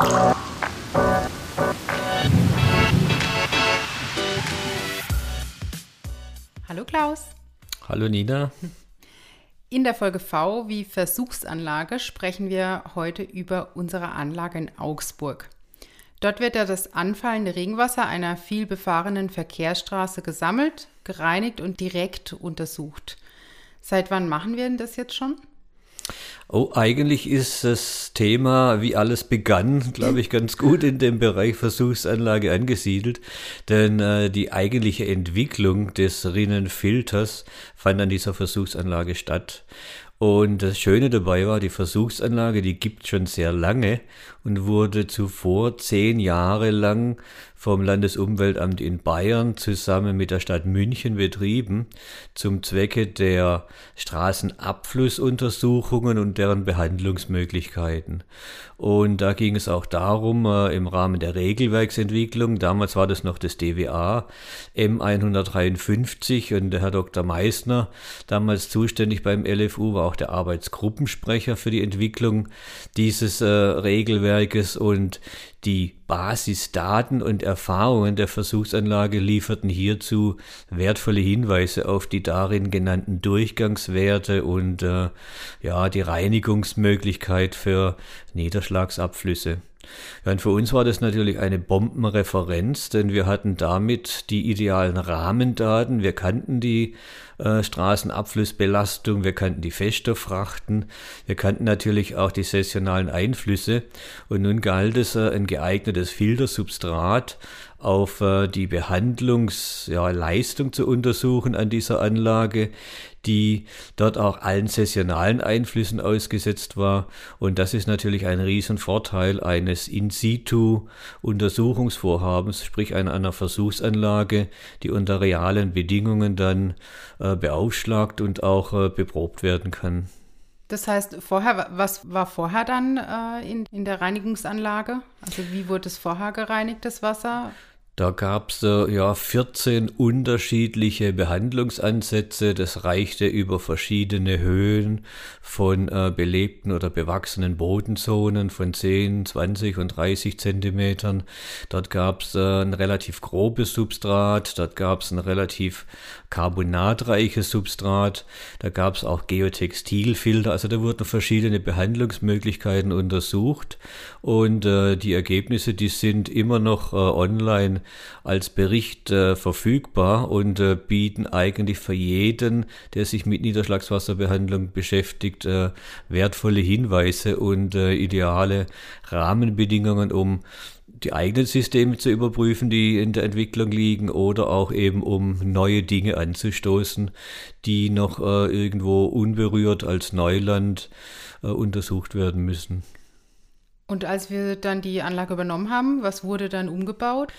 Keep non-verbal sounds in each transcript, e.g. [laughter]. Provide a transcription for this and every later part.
Hallo Klaus. Hallo Nina. In der Folge V wie Versuchsanlage sprechen wir heute über unsere Anlage in Augsburg. Dort wird ja das anfallende Regenwasser einer viel befahrenen Verkehrsstraße gesammelt, gereinigt und direkt untersucht. Seit wann machen wir denn das jetzt schon? Oh, eigentlich ist das Thema, wie alles begann, glaube ich, ganz gut in dem Bereich Versuchsanlage angesiedelt. Denn äh, die eigentliche Entwicklung des Rinnenfilters fand an dieser Versuchsanlage statt. Und das Schöne dabei war, die Versuchsanlage, die gibt schon sehr lange und wurde zuvor zehn Jahre lang vom Landesumweltamt in Bayern zusammen mit der Stadt München betrieben zum Zwecke der Straßenabflussuntersuchungen und deren Behandlungsmöglichkeiten. Und da ging es auch darum, äh, im Rahmen der Regelwerksentwicklung, damals war das noch das DWA, M153 und der Herr Dr. Meissner, damals zuständig beim LFU, war auch der Arbeitsgruppensprecher für die Entwicklung dieses äh, Regelwerkes und die Basisdaten und Erfahrungen der Versuchsanlage lieferten hierzu wertvolle Hinweise auf die darin genannten Durchgangswerte und äh, ja, die Reinigungsmöglichkeit für Niederschlagsabflüsse. Ja, und für uns war das natürlich eine Bombenreferenz, denn wir hatten damit die idealen Rahmendaten. Wir kannten die äh, Straßenabflussbelastung, wir kannten die Feststofffrachten, wir kannten natürlich auch die saisonalen Einflüsse. Und nun galt es, äh, ein geeignetes Filtersubstrat auf äh, die Behandlungsleistung ja, zu untersuchen an dieser Anlage, die dort auch allen saisonalen Einflüssen ausgesetzt war. Und das ist natürlich ein Riesenvorteil eines In-situ-Untersuchungsvorhabens, sprich einer, einer Versuchsanlage, die unter realen Bedingungen dann äh, beaufschlagt und auch äh, beprobt werden kann. Das heißt, vorher, was war vorher dann äh, in, in der Reinigungsanlage? Also wie wurde es vorher gereinigt, das Wasser? Da gab es ja 14 unterschiedliche Behandlungsansätze. Das reichte über verschiedene Höhen von äh, belebten oder bewachsenen Bodenzonen von 10, 20 und 30 Zentimetern. Dort gab es äh, ein relativ grobes Substrat, dort gab es ein relativ carbonatreiches Substrat, da gab es auch Geotextilfilter. Also da wurden verschiedene Behandlungsmöglichkeiten untersucht und äh, die Ergebnisse, die sind immer noch äh, als Bericht äh, verfügbar und äh, bieten eigentlich für jeden, der sich mit Niederschlagswasserbehandlung beschäftigt, äh, wertvolle Hinweise und äh, ideale Rahmenbedingungen, um die eigenen Systeme zu überprüfen, die in der Entwicklung liegen, oder auch eben um neue Dinge anzustoßen, die noch äh, irgendwo unberührt als Neuland äh, untersucht werden müssen. Und als wir dann die Anlage übernommen haben, was wurde dann umgebaut?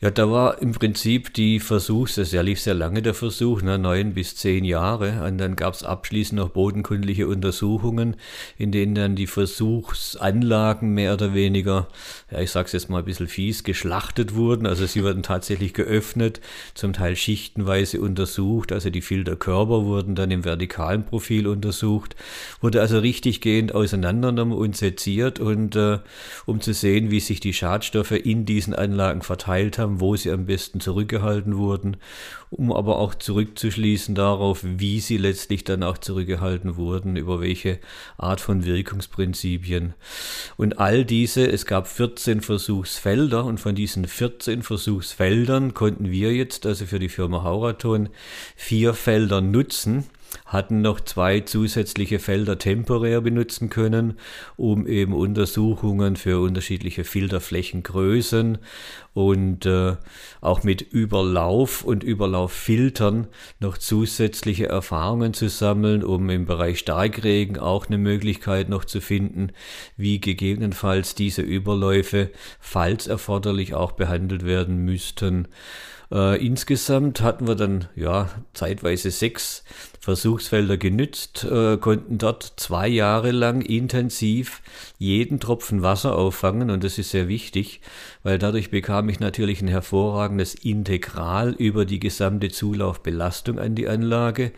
Ja, da war im Prinzip die Versuchs, das lief sehr lange der Versuch, ne, neun bis zehn Jahre. Und dann gab es abschließend noch bodenkundliche Untersuchungen, in denen dann die Versuchsanlagen mehr oder weniger, ja, ich sag's jetzt mal ein bisschen fies, geschlachtet wurden. Also sie wurden tatsächlich geöffnet, zum Teil schichtenweise untersucht. Also die Filterkörper wurden dann im vertikalen Profil untersucht, wurde also richtig gehend auseinandergenommen und seziert und äh, um zu sehen, wie sich die Schadstoffe in diesen Anlagen verteilt haben haben, wo sie am besten zurückgehalten wurden, um aber auch zurückzuschließen darauf, wie sie letztlich dann auch zurückgehalten wurden, über welche Art von Wirkungsprinzipien. Und all diese, es gab 14 Versuchsfelder und von diesen 14 Versuchsfeldern konnten wir jetzt, also für die Firma Hauraton, vier Felder nutzen hatten noch zwei zusätzliche Felder temporär benutzen können, um eben Untersuchungen für unterschiedliche Filterflächengrößen und äh, auch mit Überlauf und Überlauffiltern noch zusätzliche Erfahrungen zu sammeln, um im Bereich Starkregen auch eine Möglichkeit noch zu finden, wie gegebenenfalls diese Überläufe, falls erforderlich, auch behandelt werden müssten. Äh, insgesamt hatten wir dann ja zeitweise sechs Versuchsfelder genützt, äh, konnten dort zwei Jahre lang intensiv jeden Tropfen Wasser auffangen und das ist sehr wichtig, weil dadurch bekam ich natürlich ein hervorragendes Integral über die gesamte Zulaufbelastung an die Anlage.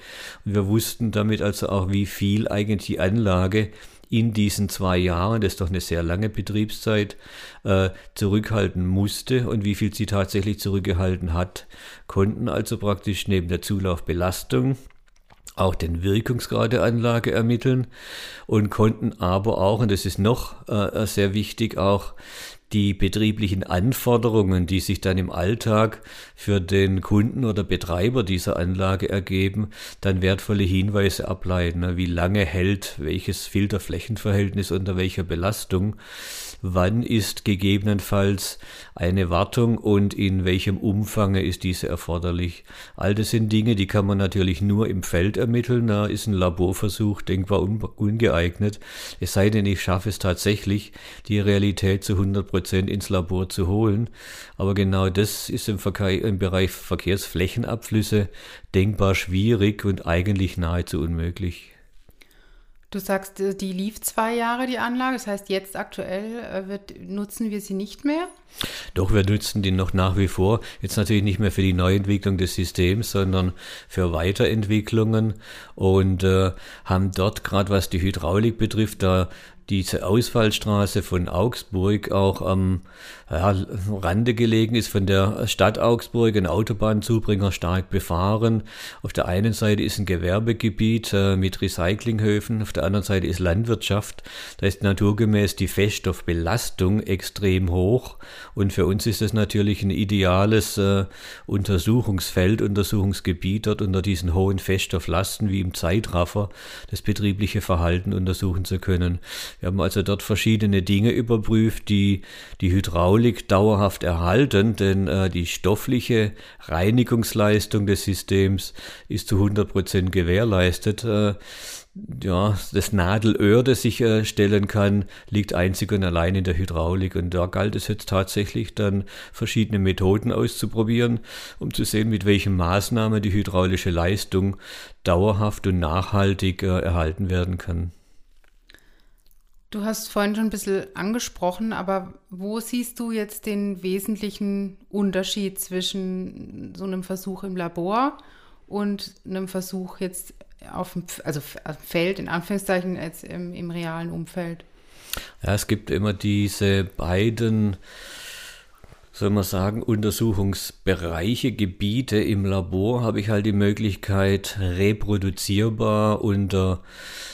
Und wir wussten damit also auch, wie viel eigentlich die Anlage in diesen zwei Jahren, das ist doch eine sehr lange Betriebszeit, äh, zurückhalten musste. Und wie viel sie tatsächlich zurückgehalten hat, konnten also praktisch neben der Zulaufbelastung auch den Wirkungsgrad der Anlage ermitteln und konnten aber auch, und das ist noch äh, sehr wichtig, auch die betrieblichen Anforderungen, die sich dann im Alltag für den Kunden oder Betreiber dieser Anlage ergeben, dann wertvolle Hinweise ableiten, ne? wie lange hält welches Filterflächenverhältnis unter welcher Belastung wann ist gegebenenfalls eine Wartung und in welchem Umfang ist diese erforderlich. All das sind Dinge, die kann man natürlich nur im Feld ermitteln. Da ist ein Laborversuch denkbar un ungeeignet. Es sei denn, ich schaffe es tatsächlich, die Realität zu 100 Prozent ins Labor zu holen. Aber genau das ist im, Verkehr, im Bereich Verkehrsflächenabflüsse denkbar schwierig und eigentlich nahezu unmöglich. Du sagst, äh, die lief zwei Jahre, die Anlage. Das heißt, jetzt aktuell äh, wird, nutzen wir sie nicht mehr? Doch, wir nutzen die noch nach wie vor. Jetzt natürlich nicht mehr für die Neuentwicklung des Systems, sondern für Weiterentwicklungen und äh, haben dort gerade was die Hydraulik betrifft, da diese Ausfallstraße von Augsburg auch am ja, Rande gelegen ist von der Stadt Augsburg, ein Autobahnzubringer stark befahren. Auf der einen Seite ist ein Gewerbegebiet äh, mit Recyclinghöfen, auf der anderen Seite ist Landwirtschaft. Da ist naturgemäß die Feststoffbelastung extrem hoch und für uns ist es natürlich ein ideales äh, Untersuchungsfeld, Untersuchungsgebiet dort unter diesen hohen Feststofflasten wie im Zeitraffer das betriebliche Verhalten untersuchen zu können. Wir haben also dort verschiedene Dinge überprüft, die die Hydraulik dauerhaft erhalten, denn äh, die stoffliche Reinigungsleistung des Systems ist zu 100 Prozent gewährleistet. Äh, ja, das Nadelöhr, das ich äh, stellen kann, liegt einzig und allein in der Hydraulik. Und da galt es jetzt tatsächlich dann verschiedene Methoden auszuprobieren, um zu sehen, mit welchen Maßnahmen die hydraulische Leistung dauerhaft und nachhaltig äh, erhalten werden kann. Du hast vorhin schon ein bisschen angesprochen, aber wo siehst du jetzt den wesentlichen Unterschied zwischen so einem Versuch im Labor und einem Versuch jetzt auf dem also Feld, in Anführungszeichen, jetzt im, im realen Umfeld? Ja, es gibt immer diese beiden soll man sagen, Untersuchungsbereiche, Gebiete im Labor habe ich halt die Möglichkeit, reproduzierbar unter äh,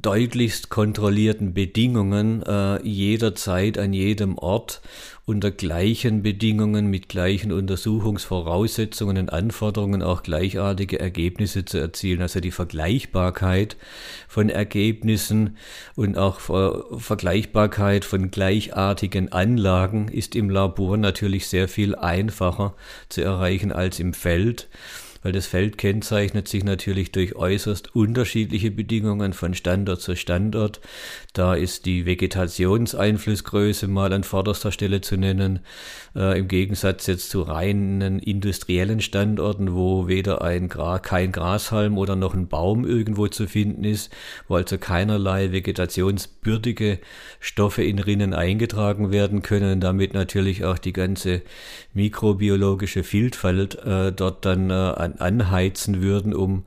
deutlichst kontrollierten Bedingungen äh, jederzeit an jedem Ort unter gleichen Bedingungen mit gleichen Untersuchungsvoraussetzungen und Anforderungen auch gleichartige Ergebnisse zu erzielen. Also die Vergleichbarkeit von Ergebnissen und auch Vergleichbarkeit von gleichartigen Anlagen ist im Labor natürlich sehr viel einfacher zu erreichen als im Feld weil das Feld kennzeichnet sich natürlich durch äußerst unterschiedliche Bedingungen von Standort zu Standort. Da ist die Vegetationseinflussgröße mal an vorderster Stelle zu nennen, äh, im Gegensatz jetzt zu reinen industriellen Standorten, wo weder ein Gra kein Grashalm oder noch ein Baum irgendwo zu finden ist, wo also keinerlei vegetationsbürdige Stoffe in Rinnen eingetragen werden können damit natürlich auch die ganze mikrobiologische Vielfalt äh, dort dann äh, an anheizen würden, um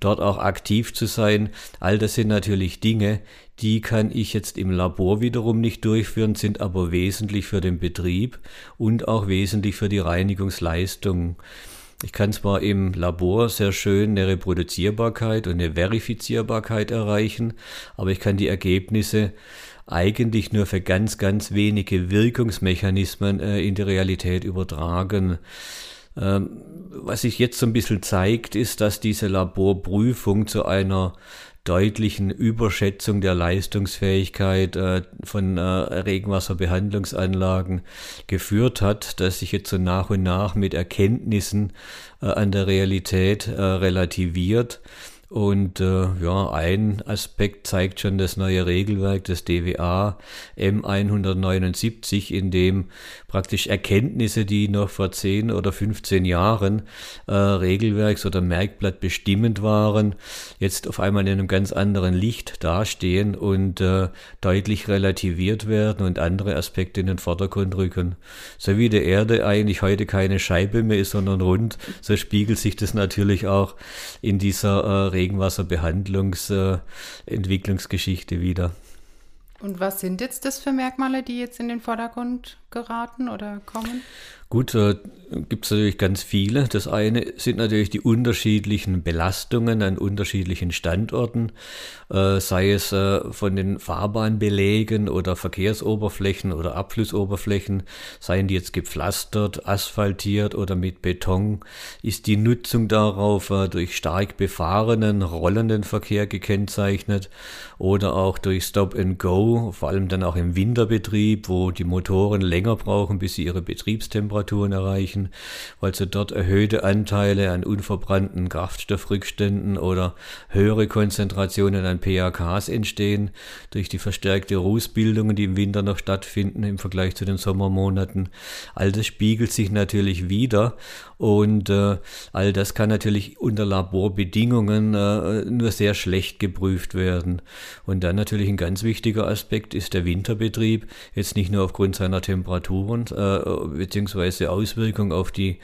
dort auch aktiv zu sein. All das sind natürlich Dinge, die kann ich jetzt im Labor wiederum nicht durchführen, sind aber wesentlich für den Betrieb und auch wesentlich für die Reinigungsleistung. Ich kann zwar im Labor sehr schön eine Reproduzierbarkeit und eine Verifizierbarkeit erreichen, aber ich kann die Ergebnisse eigentlich nur für ganz, ganz wenige Wirkungsmechanismen äh, in die Realität übertragen. Ähm, was sich jetzt so ein bisschen zeigt, ist, dass diese Laborprüfung zu einer deutlichen Überschätzung der Leistungsfähigkeit äh, von äh, Regenwasserbehandlungsanlagen geführt hat, dass sich jetzt so nach und nach mit Erkenntnissen äh, an der Realität äh, relativiert. Und äh, ja, ein Aspekt zeigt schon das neue Regelwerk des DWA M179, in dem praktisch Erkenntnisse, die noch vor 10 oder 15 Jahren äh, Regelwerks- oder Merkblatt bestimmend waren, jetzt auf einmal in einem ganz anderen Licht dastehen und äh, deutlich relativiert werden und andere Aspekte in den Vordergrund rücken. So wie der Erde eigentlich heute keine Scheibe mehr ist, sondern rund, so spiegelt sich das natürlich auch in dieser äh, Regenwasserbehandlungsentwicklungsgeschichte wieder. Und was sind jetzt das für Merkmale, die jetzt in den Vordergrund geraten oder kommen? Gut, äh, gibt es natürlich ganz viele. Das eine sind natürlich die unterschiedlichen Belastungen an unterschiedlichen Standorten, äh, sei es äh, von den Fahrbahnbelägen oder Verkehrsoberflächen oder Abflussoberflächen, seien die jetzt gepflastert, asphaltiert oder mit Beton, ist die Nutzung darauf äh, durch stark befahrenen, rollenden Verkehr gekennzeichnet oder auch durch Stop and Go, vor allem dann auch im Winterbetrieb, wo die Motoren länger brauchen, bis sie ihre Betriebstemperaturen erreichen weil sie dort erhöhte Anteile an unverbrannten Kraftstoffrückständen oder höhere Konzentrationen an PAKs entstehen durch die verstärkte Rußbildungen, die im Winter noch stattfinden im Vergleich zu den Sommermonaten. All das spiegelt sich natürlich wieder und äh, all das kann natürlich unter Laborbedingungen äh, nur sehr schlecht geprüft werden. Und dann natürlich ein ganz wichtiger Aspekt ist der Winterbetrieb, jetzt nicht nur aufgrund seiner Temperaturen äh, bzw. Auswirkungen auf die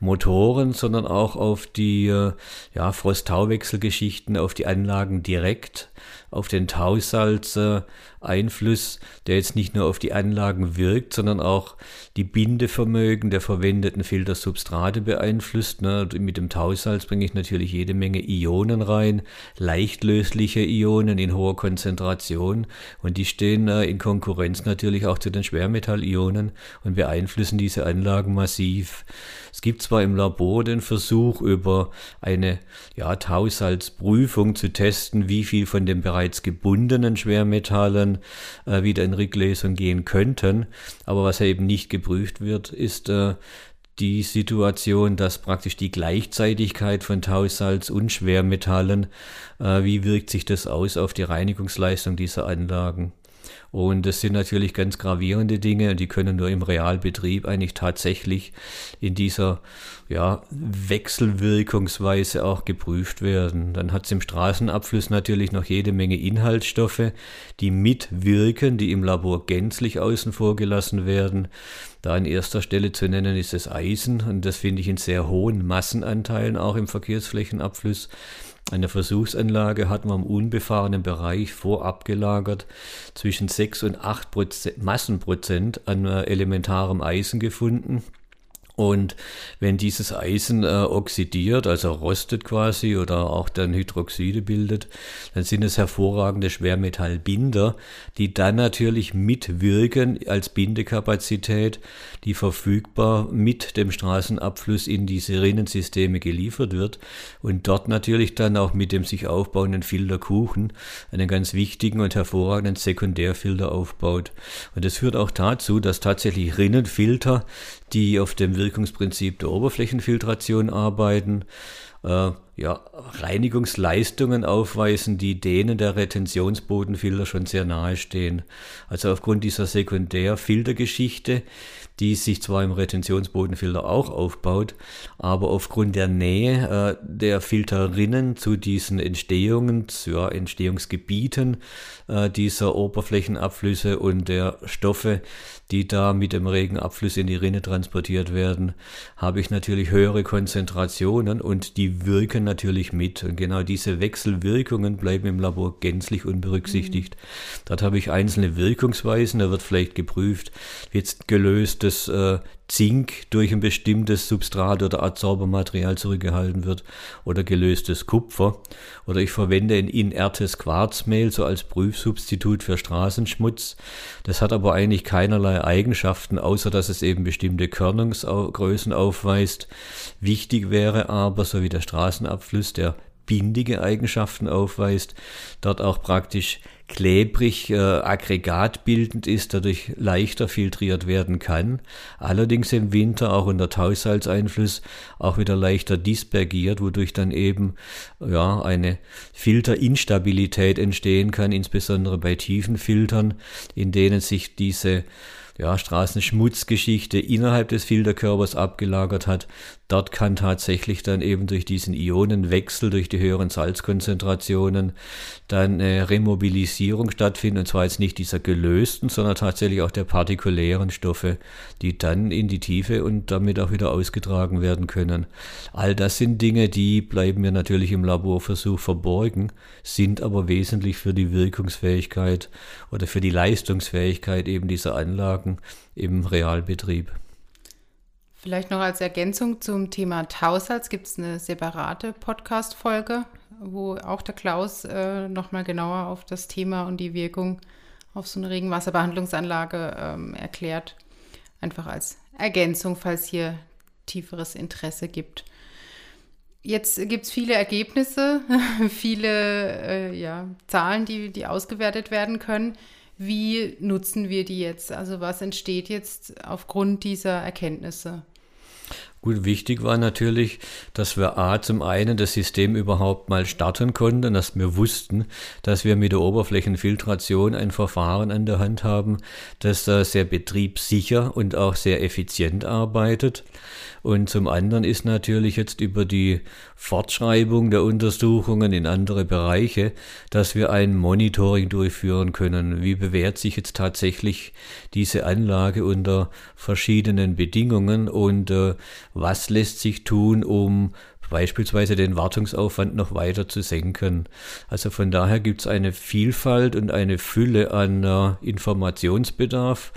Motoren, sondern auch auf die äh, ja, Frost-Tauwechselgeschichten, auf die Anlagen direkt auf den Tausalz-Einfluss, der jetzt nicht nur auf die Anlagen wirkt, sondern auch die Bindevermögen der verwendeten Filtersubstrate beeinflusst. Ne? Mit dem Tausalz bringe ich natürlich jede Menge Ionen rein, leichtlösliche Ionen in hoher Konzentration und die stehen äh, in Konkurrenz natürlich auch zu den Schwermetallionen und beeinflussen diese Anlagen massiv. Es gibt zwar im Labor den Versuch, über eine ja, Tausalzprüfung zu testen, wie viel von den bereits gebundenen Schwermetallen äh, wieder in Rücklesung gehen könnten, aber was ja eben nicht geprüft wird, ist äh, die Situation, dass praktisch die Gleichzeitigkeit von Tausalz und Schwermetallen, äh, wie wirkt sich das aus auf die Reinigungsleistung dieser Anlagen? Und das sind natürlich ganz gravierende Dinge und die können nur im Realbetrieb eigentlich tatsächlich in dieser ja, Wechselwirkungsweise auch geprüft werden. Dann hat es im Straßenabfluss natürlich noch jede Menge Inhaltsstoffe, die mitwirken, die im Labor gänzlich außen vor gelassen werden. Da an erster Stelle zu nennen ist das Eisen und das finde ich in sehr hohen Massenanteilen auch im Verkehrsflächenabfluss. Eine Versuchsanlage hat man im unbefahrenen Bereich vorab gelagert zwischen 6 und 8 Prozent, Massenprozent an äh, elementarem Eisen gefunden. Und wenn dieses Eisen äh, oxidiert, also rostet quasi oder auch dann Hydroxide bildet, dann sind es hervorragende Schwermetallbinder, die dann natürlich mitwirken als Bindekapazität, die verfügbar mit dem Straßenabfluss in diese Rinnensysteme geliefert wird und dort natürlich dann auch mit dem sich aufbauenden Filterkuchen einen ganz wichtigen und hervorragenden Sekundärfilter aufbaut. Und das führt auch dazu, dass tatsächlich Rinnenfilter die auf dem Wirkungsprinzip der Oberflächenfiltration arbeiten, äh, ja, Reinigungsleistungen aufweisen, die denen der Retentionsbodenfilter schon sehr nahe stehen. Also aufgrund dieser Sekundärfiltergeschichte die sich zwar im Retentionsbodenfilter auch aufbaut, aber aufgrund der Nähe äh, der Filterinnen zu diesen Entstehungs, ja, Entstehungsgebieten äh, dieser Oberflächenabflüsse und der Stoffe, die da mit dem Regenabfluss in die Rinne transportiert werden, habe ich natürlich höhere Konzentrationen und die wirken natürlich mit. Und genau diese Wechselwirkungen bleiben im Labor gänzlich unberücksichtigt. Mhm. Dort habe ich einzelne Wirkungsweisen, da wird vielleicht geprüft, jetzt gelöst das äh, Zink durch ein bestimmtes Substrat oder Adsorbermaterial zurückgehalten wird oder gelöstes Kupfer. Oder ich verwende ein inertes Quarzmehl so als Prüfsubstitut für Straßenschmutz. Das hat aber eigentlich keinerlei Eigenschaften, außer dass es eben bestimmte Körnungsgrößen aufweist. Wichtig wäre aber, so wie der Straßenabfluss, der bindige Eigenschaften aufweist, dort auch praktisch klebrig äh, aggregatbildend ist, dadurch leichter filtriert werden kann. Allerdings im Winter auch unter Tausalzeinfluss auch wieder leichter dispergiert, wodurch dann eben ja eine Filterinstabilität entstehen kann, insbesondere bei tiefen Filtern, in denen sich diese ja, Straßenschmutzgeschichte innerhalb des Filterkörpers abgelagert hat. Dort kann tatsächlich dann eben durch diesen Ionenwechsel, durch die höheren Salzkonzentrationen, dann eine Remobilisierung stattfinden. Und zwar jetzt nicht dieser gelösten, sondern tatsächlich auch der partikulären Stoffe, die dann in die Tiefe und damit auch wieder ausgetragen werden können. All das sind Dinge, die bleiben mir natürlich im Laborversuch verborgen, sind aber wesentlich für die Wirkungsfähigkeit oder für die Leistungsfähigkeit eben dieser Anlagen im Realbetrieb. Vielleicht noch als Ergänzung zum Thema Tausalz gibt es eine separate Podcast-Folge, wo auch der Klaus äh, nochmal genauer auf das Thema und die Wirkung auf so eine Regenwasserbehandlungsanlage ähm, erklärt. Einfach als Ergänzung, falls hier tieferes Interesse gibt. Jetzt gibt es viele Ergebnisse, [laughs] viele äh, ja, Zahlen, die, die ausgewertet werden können. Wie nutzen wir die jetzt? Also was entsteht jetzt aufgrund dieser Erkenntnisse? Gut, wichtig war natürlich, dass wir A zum einen das System überhaupt mal starten konnten, dass wir wussten, dass wir mit der Oberflächenfiltration ein Verfahren an der Hand haben, das äh, sehr betriebssicher und auch sehr effizient arbeitet. Und zum anderen ist natürlich jetzt über die Fortschreibung der Untersuchungen in andere Bereiche, dass wir ein Monitoring durchführen können. Wie bewährt sich jetzt tatsächlich diese Anlage unter verschiedenen Bedingungen und äh, was lässt sich tun, um beispielsweise den Wartungsaufwand noch weiter zu senken. Also von daher gibt es eine Vielfalt und eine Fülle an äh, Informationsbedarf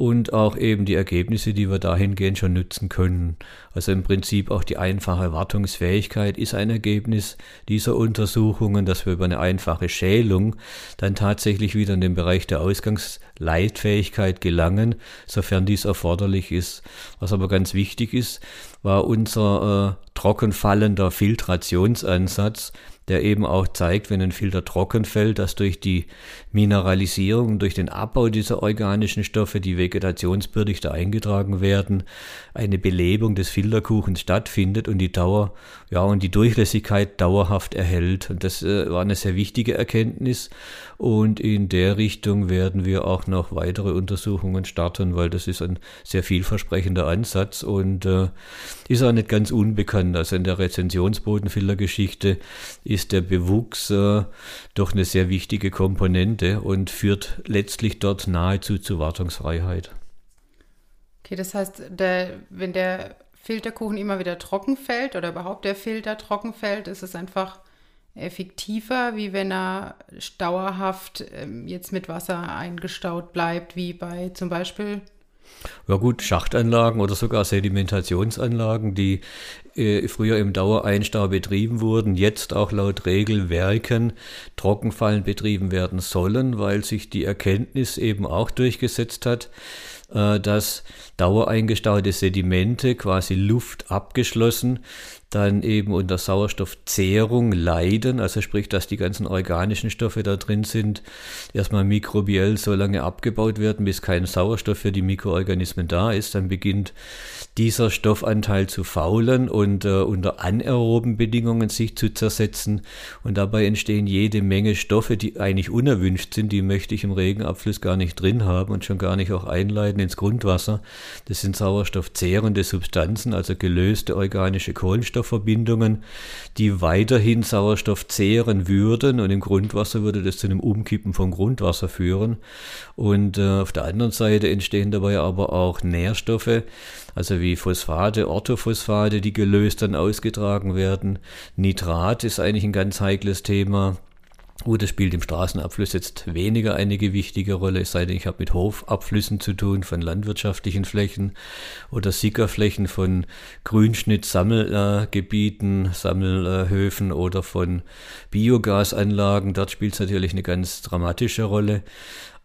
und auch eben die Ergebnisse, die wir dahingehend schon nutzen können. Also im Prinzip auch die einfache Wartungsfähigkeit ist ein Ergebnis dieser Untersuchungen, dass wir über eine einfache Schälung dann tatsächlich wieder in den Bereich der Ausgangsleitfähigkeit gelangen, sofern dies erforderlich ist. Was aber ganz wichtig ist, war unser äh, trockenfallender Filtrationsansatz, der eben auch zeigt, wenn ein Filter trocken fällt, dass durch die Mineralisierung, durch den Abbau dieser organischen Stoffe, die vegetationsbürdig eingetragen werden, eine Belebung des Filterkuchens stattfindet und die Dauer, ja, und die Durchlässigkeit dauerhaft erhält. Und das äh, war eine sehr wichtige Erkenntnis. Und in der Richtung werden wir auch noch weitere Untersuchungen starten, weil das ist ein sehr vielversprechender Ansatz und äh, ist auch nicht ganz unbekannt. Also in der Rezensionsbodenfiltergeschichte ist der Bewuchs äh, doch eine sehr wichtige Komponente und führt letztlich dort nahezu zu Wartungsfreiheit. Okay, das heißt, der, wenn der Filterkuchen immer wieder trocken fällt oder überhaupt der Filter trocken fällt, ist es einfach effektiver, wie wenn er dauerhaft ähm, jetzt mit Wasser eingestaut bleibt, wie bei zum Beispiel ja gut, Schachtanlagen oder sogar Sedimentationsanlagen, die äh, früher im Dauereinstau betrieben wurden, jetzt auch laut Regelwerken Trockenfallen betrieben werden sollen, weil sich die Erkenntnis eben auch durchgesetzt hat, dass dauereingestaute Sedimente quasi Luft abgeschlossen dann eben unter Sauerstoffzehrung leiden, also sprich, dass die ganzen organischen Stoffe da drin sind, erstmal mikrobiell so lange abgebaut werden, bis kein Sauerstoff für die Mikroorganismen da ist, dann beginnt dieser Stoffanteil zu faulen und äh, unter anaeroben Bedingungen sich zu zersetzen. Und dabei entstehen jede Menge Stoffe, die eigentlich unerwünscht sind, die möchte ich im Regenabfluss gar nicht drin haben und schon gar nicht auch einleiten ins Grundwasser. Das sind sauerstoffzehrende Substanzen, also gelöste organische Kohlenstoffverbindungen, die weiterhin Sauerstoff zehren würden und im Grundwasser würde das zu einem Umkippen von Grundwasser führen. Und äh, auf der anderen Seite entstehen dabei aber auch Nährstoffe, also wie Phosphate, Orthophosphate, die gelöst dann ausgetragen werden. Nitrat ist eigentlich ein ganz heikles Thema. Gut, das spielt im Straßenabfluss jetzt weniger eine gewichtige Rolle, es sei denn, ich habe mit Hofabflüssen zu tun von landwirtschaftlichen Flächen oder Sickerflächen von Grünschnitt-Sammelgebieten, Sammelhöfen oder von Biogasanlagen. Dort spielt es natürlich eine ganz dramatische Rolle.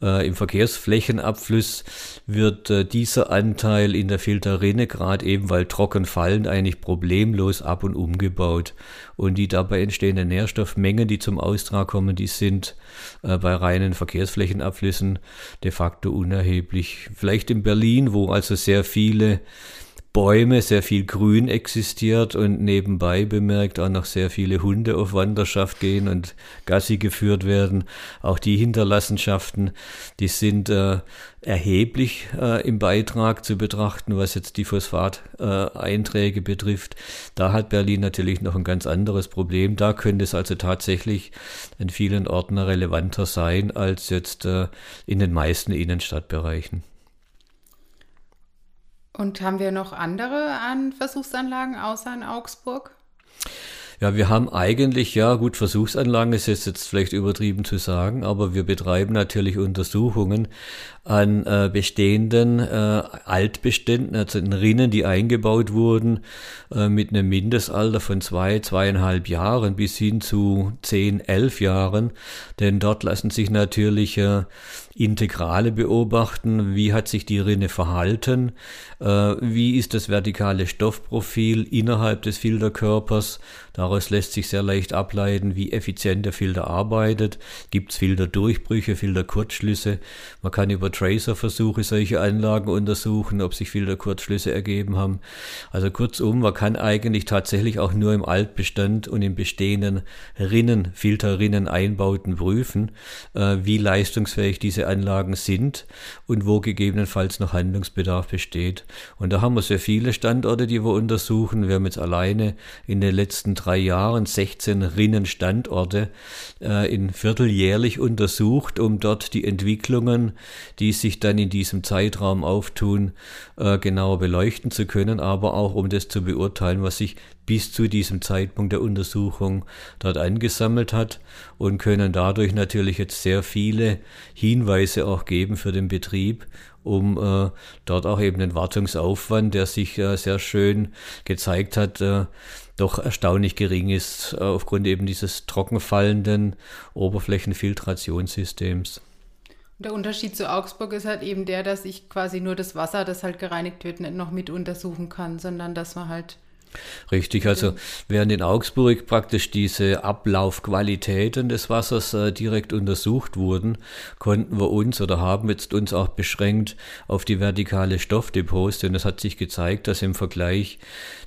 Äh, Im Verkehrsflächenabfluss wird äh, dieser Anteil in der Filterrinne, gerade eben weil trocken fallend, eigentlich problemlos ab und umgebaut. Und die dabei entstehenden Nährstoffmengen, die zum Austrag kommen, die sind äh, bei reinen Verkehrsflächenabflüssen de facto unerheblich. Vielleicht in Berlin, wo also sehr viele Bäume, sehr viel Grün existiert und nebenbei bemerkt auch noch sehr viele Hunde auf Wanderschaft gehen und Gassi geführt werden. Auch die Hinterlassenschaften, die sind äh, erheblich äh, im Beitrag zu betrachten, was jetzt die Phosphateinträge äh, betrifft. Da hat Berlin natürlich noch ein ganz anderes Problem. Da könnte es also tatsächlich in vielen Orten relevanter sein als jetzt äh, in den meisten Innenstadtbereichen. Und haben wir noch andere an Versuchsanlagen außer in Augsburg? Ja, wir haben eigentlich, ja gut, Versuchsanlagen ist jetzt, vielleicht übertrieben zu sagen, aber wir betreiben natürlich Untersuchungen an äh, bestehenden äh, Altbeständen, also in Rinnen, die eingebaut wurden, äh, mit einem Mindestalter von zwei, zweieinhalb Jahren bis hin zu zehn, elf Jahren. Denn dort lassen sich natürlich äh, Integrale beobachten, wie hat sich die Rinne verhalten, äh, wie ist das vertikale Stoffprofil innerhalb des Filterkörpers. Daraus lässt sich sehr leicht ableiten, wie effizient der Filter arbeitet. Gibt es Filterdurchbrüche, Filterkurzschlüsse. Man kann über Tracer-Versuche solche Anlagen untersuchen, ob sich Filterkurzschlüsse ergeben haben. Also kurzum, man kann eigentlich tatsächlich auch nur im Altbestand und im bestehenden Rinnen, Filterrinnen Einbauten prüfen, äh, wie leistungsfähig diese Anlagen sind und wo gegebenenfalls noch Handlungsbedarf besteht. Und da haben wir sehr viele Standorte, die wir untersuchen. Wir haben jetzt alleine in den letzten drei Jahren 16 Rinnenstandorte äh, in vierteljährlich untersucht, um dort die Entwicklungen, die sich dann in diesem Zeitraum auftun, äh, genauer beleuchten zu können, aber auch um das zu beurteilen, was sich bis zu diesem Zeitpunkt der Untersuchung dort angesammelt hat und können dadurch natürlich jetzt sehr viele Hinweise auch geben für den Betrieb, um äh, dort auch eben den Wartungsaufwand, der sich äh, sehr schön gezeigt hat, äh, doch erstaunlich gering ist äh, aufgrund eben dieses trockenfallenden Oberflächenfiltrationssystems. Der Unterschied zu Augsburg ist halt eben der, dass ich quasi nur das Wasser, das halt gereinigt wird, nicht noch mit untersuchen kann, sondern dass man halt Richtig, also während in Augsburg praktisch diese Ablaufqualitäten des Wassers äh, direkt untersucht wurden, konnten wir uns oder haben jetzt uns auch beschränkt auf die vertikale Stoffdepots, denn es hat sich gezeigt, dass im Vergleich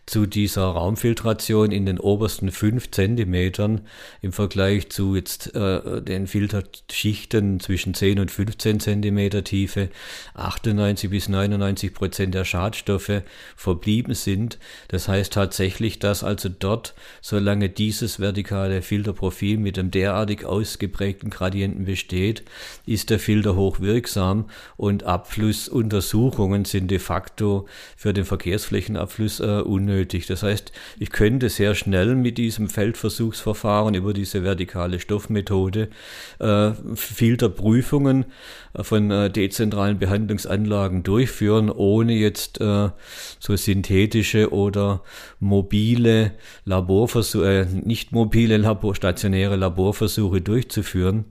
zu dieser Raumfiltration in den obersten fünf Zentimetern im Vergleich zu jetzt äh, den Filterschichten zwischen 10 und 15 Zentimeter Tiefe 98 bis 99 Prozent der Schadstoffe verblieben sind. Das heißt tatsächlich, dass also dort, solange dieses vertikale Filterprofil mit einem derartig ausgeprägten Gradienten besteht, ist der Filter hochwirksam und Abflussuntersuchungen sind de facto für den Verkehrsflächenabfluss äh, unnötig nötig. Das heißt, ich könnte sehr schnell mit diesem Feldversuchsverfahren über diese vertikale Stoffmethode äh, Filterprüfungen von äh, dezentralen Behandlungsanlagen durchführen, ohne jetzt äh, so synthetische oder mobile Laborversuche, äh, nicht mobile Labor, stationäre Laborversuche durchzuführen.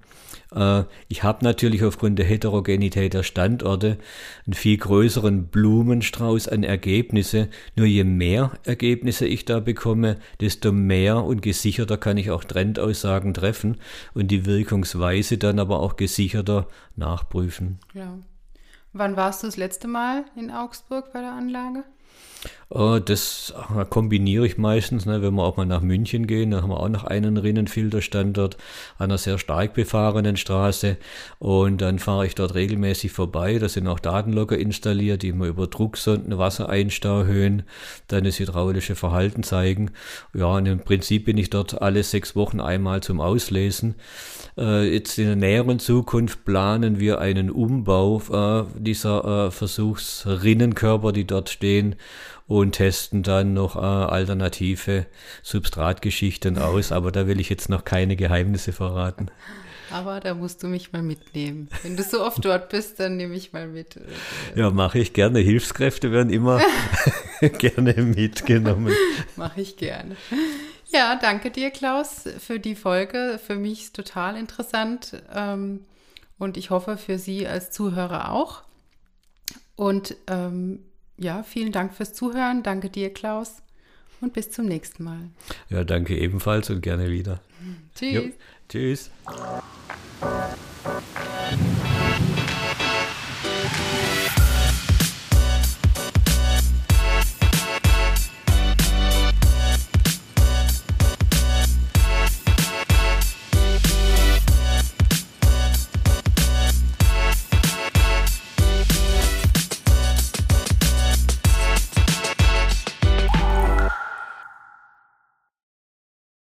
Äh, ich habe natürlich aufgrund der Heterogenität der Standorte einen viel größeren Blumenstrauß an Ergebnisse. Nur je mehr Ergebnisse ich da bekomme, desto mehr und gesicherter kann ich auch Trendaussagen treffen und die Wirkungsweise dann aber auch gesicherter nachprüfen. Ja. Wann warst du das letzte Mal in Augsburg bei der Anlage? Äh, das kombiniere ich meistens, ne, wenn wir auch mal nach München gehen, da haben wir auch noch einen Rinnenfilterstandort an einer sehr stark befahrenen Straße und dann fahre ich dort regelmäßig vorbei. Da sind auch Datenlogger installiert, die mir über Drucksonden, Wassereinstauhöhen, dann das hydraulische Verhalten zeigen. Ja, und im Prinzip bin ich dort alle sechs Wochen einmal zum Auslesen. Äh, jetzt in der näheren Zukunft planen wir einen Umbau äh, dieser Versuchsrinnenkörper, die dort stehen und testen dann noch äh, alternative Substratgeschichten aus. Aber da will ich jetzt noch keine Geheimnisse verraten. Aber da musst du mich mal mitnehmen. Wenn du so oft dort bist, dann nehme ich mal mit. Ja, mache ich gerne. Hilfskräfte werden immer [laughs] [laughs] gerne mitgenommen. Mache ich gerne. Ja, danke dir, Klaus, für die Folge. Für mich ist total interessant ähm, und ich hoffe für Sie als Zuhörer auch. Und ähm, ja, vielen Dank fürs Zuhören. Danke dir, Klaus. Und bis zum nächsten Mal. Ja, danke ebenfalls und gerne wieder. Tschüss. Jo, tschüss.